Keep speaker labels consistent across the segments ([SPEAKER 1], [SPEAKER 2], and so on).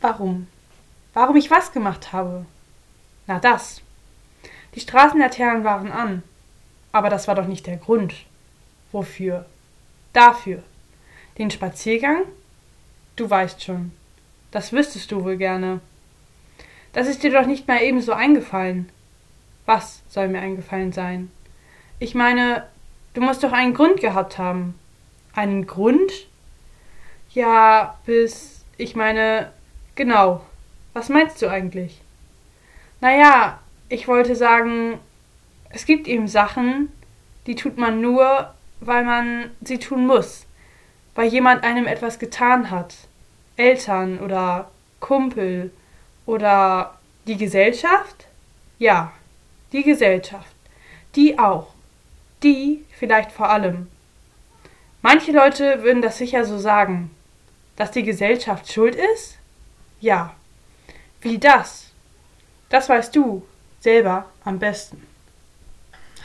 [SPEAKER 1] Warum? Warum ich was gemacht habe? Na das. Die Straßenlaternen waren an. Aber das war doch nicht der Grund. Wofür? Dafür. Den Spaziergang? Du weißt schon. Das wüsstest du wohl gerne. Das ist dir doch nicht mal ebenso eingefallen. Was soll mir eingefallen sein? Ich meine, du musst doch einen Grund gehabt haben. Einen Grund? Ja, bis. Ich meine, genau. Was meinst du eigentlich? Naja, ich wollte sagen, es gibt eben Sachen, die tut man nur, weil man sie tun muss. Weil jemand einem etwas getan hat. Eltern oder Kumpel oder die Gesellschaft? Ja, die Gesellschaft. Die auch. Die vielleicht vor allem. Manche Leute würden das sicher so sagen. Dass die Gesellschaft schuld ist? Ja. Wie das? Das weißt du selber am besten.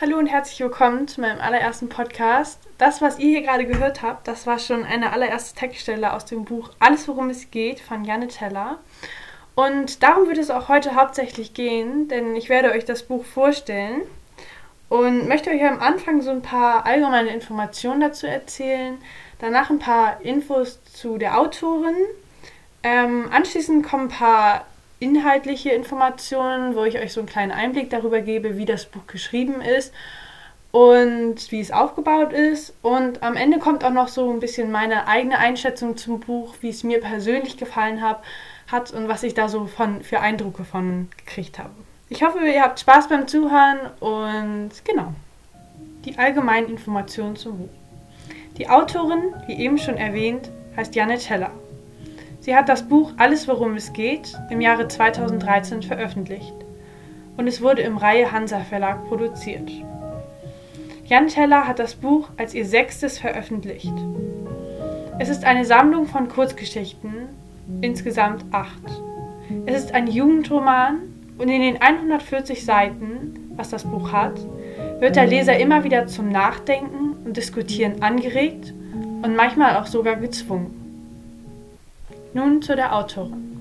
[SPEAKER 1] Hallo und herzlich willkommen zu meinem allerersten Podcast. Das, was ihr hier gerade gehört habt, das war schon eine allererste Textstelle aus dem Buch Alles, worum es geht von Janne Teller. Und darum wird es auch heute hauptsächlich gehen, denn ich werde euch das Buch vorstellen und möchte euch am Anfang so ein paar allgemeine Informationen dazu erzählen, danach ein paar Infos zu der Autorin. Ähm, anschließend kommen ein paar inhaltliche Informationen, wo ich euch so einen kleinen Einblick darüber gebe, wie das Buch geschrieben ist und wie es aufgebaut ist. Und am Ende kommt auch noch so ein bisschen meine eigene Einschätzung zum Buch, wie es mir persönlich gefallen hat, hat und was ich da so von, für Eindrücke von gekriegt habe. Ich hoffe, ihr habt Spaß beim Zuhören und genau. Die allgemeinen Informationen zum Buch. Die Autorin, wie eben schon erwähnt, heißt Janne Teller. Sie hat das Buch Alles, worum es geht im Jahre 2013 veröffentlicht und es wurde im Reihe Hansa Verlag produziert. Jan Teller hat das Buch als ihr sechstes veröffentlicht. Es ist eine Sammlung von Kurzgeschichten, insgesamt acht. Es ist ein Jugendroman und in den 140 Seiten, was das Buch hat, wird der Leser immer wieder zum Nachdenken und Diskutieren angeregt und manchmal auch sogar gezwungen. Nun zu der Autorin.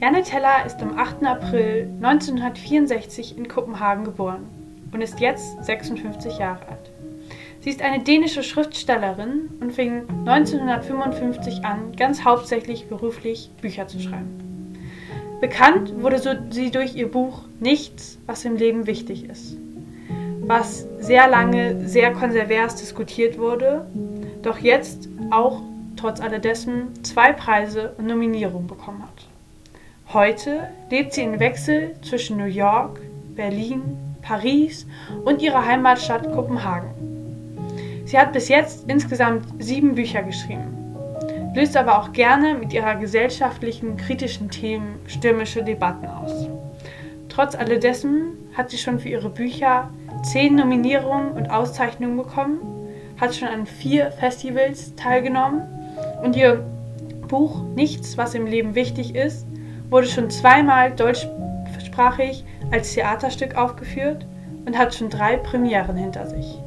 [SPEAKER 1] Janne Teller ist am 8. April 1964 in Kopenhagen geboren und ist jetzt 56 Jahre alt. Sie ist eine dänische Schriftstellerin und fing 1955 an, ganz hauptsächlich beruflich Bücher zu schreiben. Bekannt wurde sie durch ihr Buch Nichts, was im Leben wichtig ist, was sehr lange sehr konservers diskutiert wurde, doch jetzt auch trotz alledessen zwei Preise und Nominierungen bekommen hat. Heute lebt sie in Wechsel zwischen New York, Berlin, Paris und ihrer Heimatstadt Kopenhagen. Sie hat bis jetzt insgesamt sieben Bücher geschrieben löst aber auch gerne mit ihrer gesellschaftlichen, kritischen Themen stürmische Debatten aus. Trotz alledessen hat sie schon für ihre Bücher zehn Nominierungen und Auszeichnungen bekommen, hat schon an vier Festivals teilgenommen und ihr Buch Nichts, was im Leben wichtig ist, wurde schon zweimal deutschsprachig als Theaterstück aufgeführt und hat schon drei Premieren hinter sich.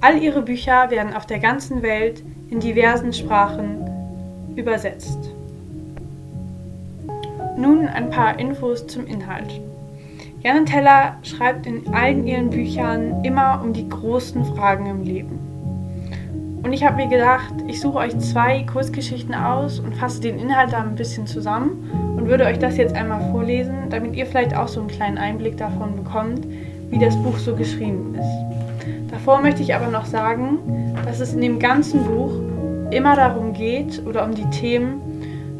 [SPEAKER 1] All ihre Bücher werden auf der ganzen Welt in diversen Sprachen übersetzt. Nun ein paar Infos zum Inhalt. Janne Teller schreibt in allen ihren Büchern immer um die großen Fragen im Leben. Und ich habe mir gedacht, ich suche euch zwei Kurzgeschichten aus und fasse den Inhalt da ein bisschen zusammen und würde euch das jetzt einmal vorlesen, damit ihr vielleicht auch so einen kleinen Einblick davon bekommt, wie das Buch so geschrieben ist. Davor möchte ich aber noch sagen, dass es in dem ganzen Buch immer darum geht oder um die Themen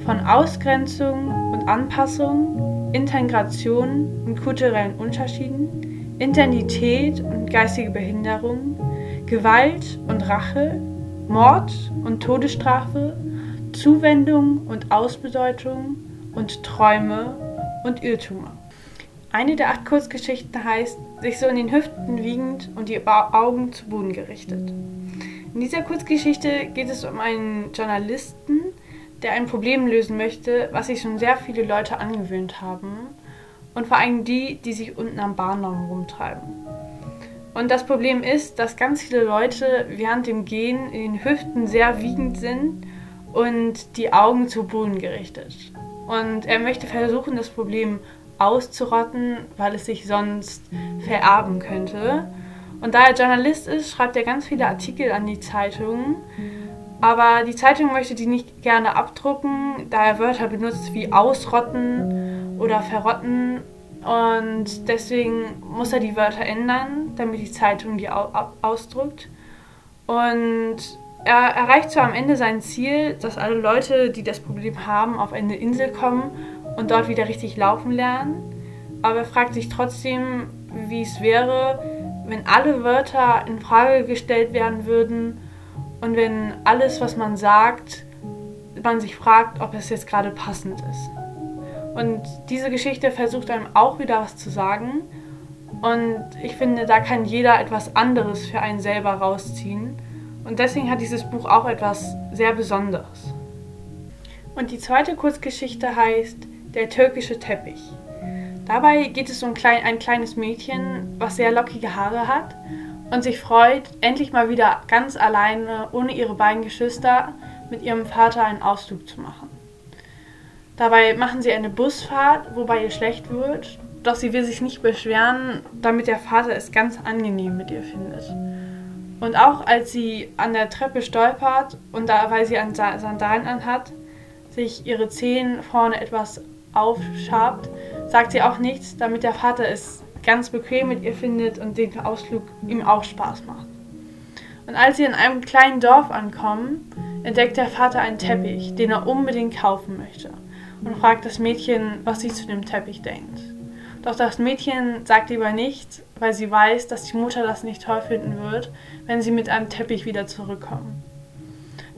[SPEAKER 1] von Ausgrenzung und Anpassung, Integration und kulturellen Unterschieden, Internität und geistige Behinderung, Gewalt und Rache, Mord und Todesstrafe, Zuwendung und Ausbedeutung und Träume und Irrtümer. Eine der acht Kurzgeschichten heißt, sich so in den Hüften wiegend und die Augen zu Boden gerichtet. In dieser Kurzgeschichte geht es um einen Journalisten, der ein Problem lösen möchte, was sich schon sehr viele Leute angewöhnt haben. Und vor allem die, die sich unten am Bahnraum rumtreiben. Und das Problem ist, dass ganz viele Leute während dem Gehen in den Hüften sehr wiegend sind und die Augen zu Boden gerichtet. Und er möchte versuchen, das Problem auszurotten, weil es sich sonst vererben könnte. Und da er Journalist ist, schreibt er ganz viele Artikel an die Zeitung. Aber die Zeitung möchte die nicht gerne abdrucken, da er Wörter benutzt wie ausrotten oder verrotten. Und deswegen muss er die Wörter ändern, damit die Zeitung die ausdruckt. Und er erreicht zwar am Ende sein Ziel, dass alle Leute, die das Problem haben, auf eine Insel kommen und dort wieder richtig laufen lernen, aber er fragt sich trotzdem, wie es wäre, wenn alle Wörter in Frage gestellt werden würden und wenn alles, was man sagt, man sich fragt, ob es jetzt gerade passend ist. Und diese Geschichte versucht einem auch wieder was zu sagen. Und ich finde, da kann jeder etwas anderes für einen selber rausziehen. Und deswegen hat dieses Buch auch etwas sehr Besonderes. Und die zweite Kurzgeschichte heißt Der türkische Teppich. Dabei geht es um ein, klein, ein kleines Mädchen, was sehr lockige Haare hat und sich freut, endlich mal wieder ganz alleine, ohne ihre beiden Geschwister, mit ihrem Vater einen Ausflug zu machen. Dabei machen sie eine Busfahrt, wobei ihr schlecht wird, doch sie will sich nicht beschweren, damit der Vater es ganz angenehm mit ihr findet. Und auch als sie an der Treppe stolpert und da, weil sie an Sandalen anhat, sich ihre Zehen vorne etwas aufschabt, sagt sie auch nichts, damit der Vater es ganz bequem mit ihr findet und den Ausflug ihm auch Spaß macht. Und als sie in einem kleinen Dorf ankommen, entdeckt der Vater einen Teppich, den er unbedingt kaufen möchte und fragt das Mädchen, was sie zu dem Teppich denkt. Doch das Mädchen sagt lieber nichts, weil sie weiß, dass die Mutter das nicht toll finden wird, wenn sie mit einem Teppich wieder zurückkommen.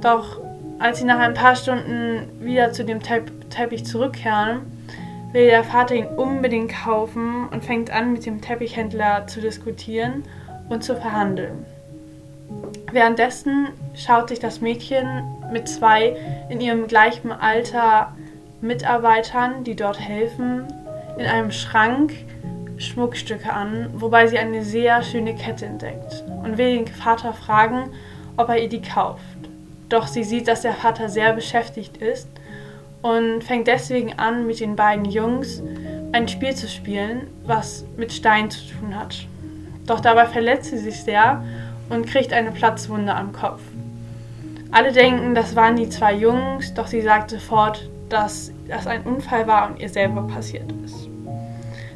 [SPEAKER 1] Doch als sie nach ein paar Stunden wieder zu dem Teppich zurückkehren, will der Vater ihn unbedingt kaufen und fängt an, mit dem Teppichhändler zu diskutieren und zu verhandeln. Währenddessen schaut sich das Mädchen mit zwei in ihrem gleichen Alter Mitarbeitern, die dort helfen, in einem Schrank Schmuckstücke an, wobei sie eine sehr schöne Kette entdeckt und will den Vater fragen, ob er ihr die kauft. Doch sie sieht, dass der Vater sehr beschäftigt ist und fängt deswegen an, mit den beiden Jungs ein Spiel zu spielen, was mit Stein zu tun hat. Doch dabei verletzt sie sich sehr und kriegt eine Platzwunde am Kopf. Alle denken, das waren die zwei Jungs, doch sie sagt sofort, dass das ein Unfall war und ihr selber passiert ist.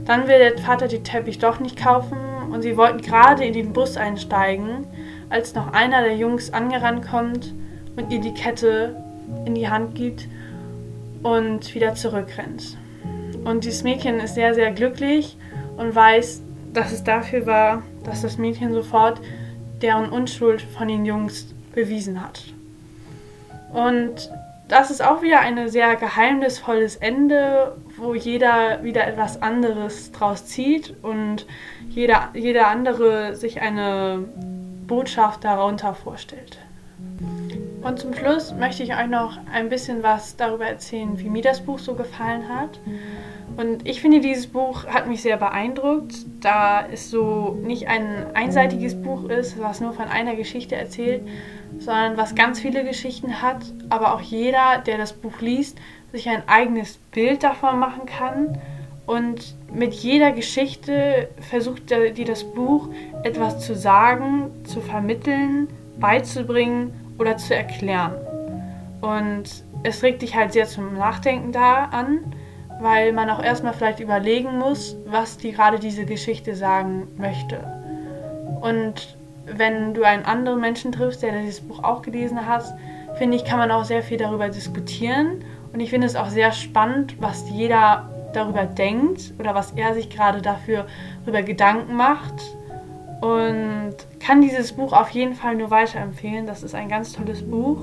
[SPEAKER 1] Dann will der Vater den Teppich doch nicht kaufen und sie wollten gerade in den Bus einsteigen, als noch einer der Jungs angerannt kommt und ihr die Kette in die Hand gibt und wieder zurückrennt. Und dieses Mädchen ist sehr, sehr glücklich und weiß, dass es dafür war, dass das Mädchen sofort deren Unschuld von den Jungs bewiesen hat. Und das ist auch wieder ein sehr geheimnisvolles Ende, wo jeder wieder etwas anderes draus zieht und jeder, jeder andere sich eine Botschaft darunter vorstellt. Und zum Schluss möchte ich euch noch ein bisschen was darüber erzählen, wie mir das Buch so gefallen hat. Und ich finde, dieses Buch hat mich sehr beeindruckt, da es so nicht ein einseitiges Buch ist, was nur von einer Geschichte erzählt, sondern was ganz viele Geschichten hat, aber auch jeder, der das Buch liest, sich ein eigenes Bild davon machen kann. Und mit jeder Geschichte versucht dir das Buch etwas zu sagen, zu vermitteln, beizubringen oder zu erklären. Und es regt dich halt sehr zum Nachdenken da an, weil man auch erstmal vielleicht überlegen muss, was die gerade diese Geschichte sagen möchte. Und wenn du einen anderen Menschen triffst, der dieses Buch auch gelesen hat, finde ich, kann man auch sehr viel darüber diskutieren. Und ich finde es auch sehr spannend, was jeder darüber denkt oder was er sich gerade dafür über Gedanken macht und kann dieses Buch auf jeden Fall nur weiterempfehlen. Das ist ein ganz tolles Buch.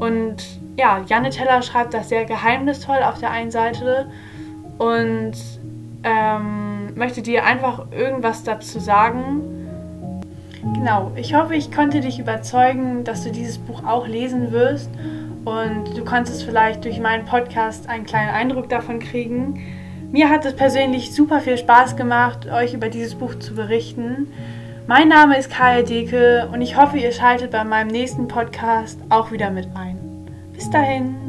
[SPEAKER 1] Und ja, Janne Teller schreibt das sehr geheimnisvoll auf der einen Seite und ähm, möchte dir einfach irgendwas dazu sagen. Genau, ich hoffe, ich konnte dich überzeugen, dass du dieses Buch auch lesen wirst und du konntest vielleicht durch meinen Podcast einen kleinen Eindruck davon kriegen. Mir hat es persönlich super viel Spaß gemacht, euch über dieses Buch zu berichten. Mein Name ist Kaya Deke und ich hoffe, ihr schaltet bei meinem nächsten Podcast auch wieder mit ein. Bis dahin.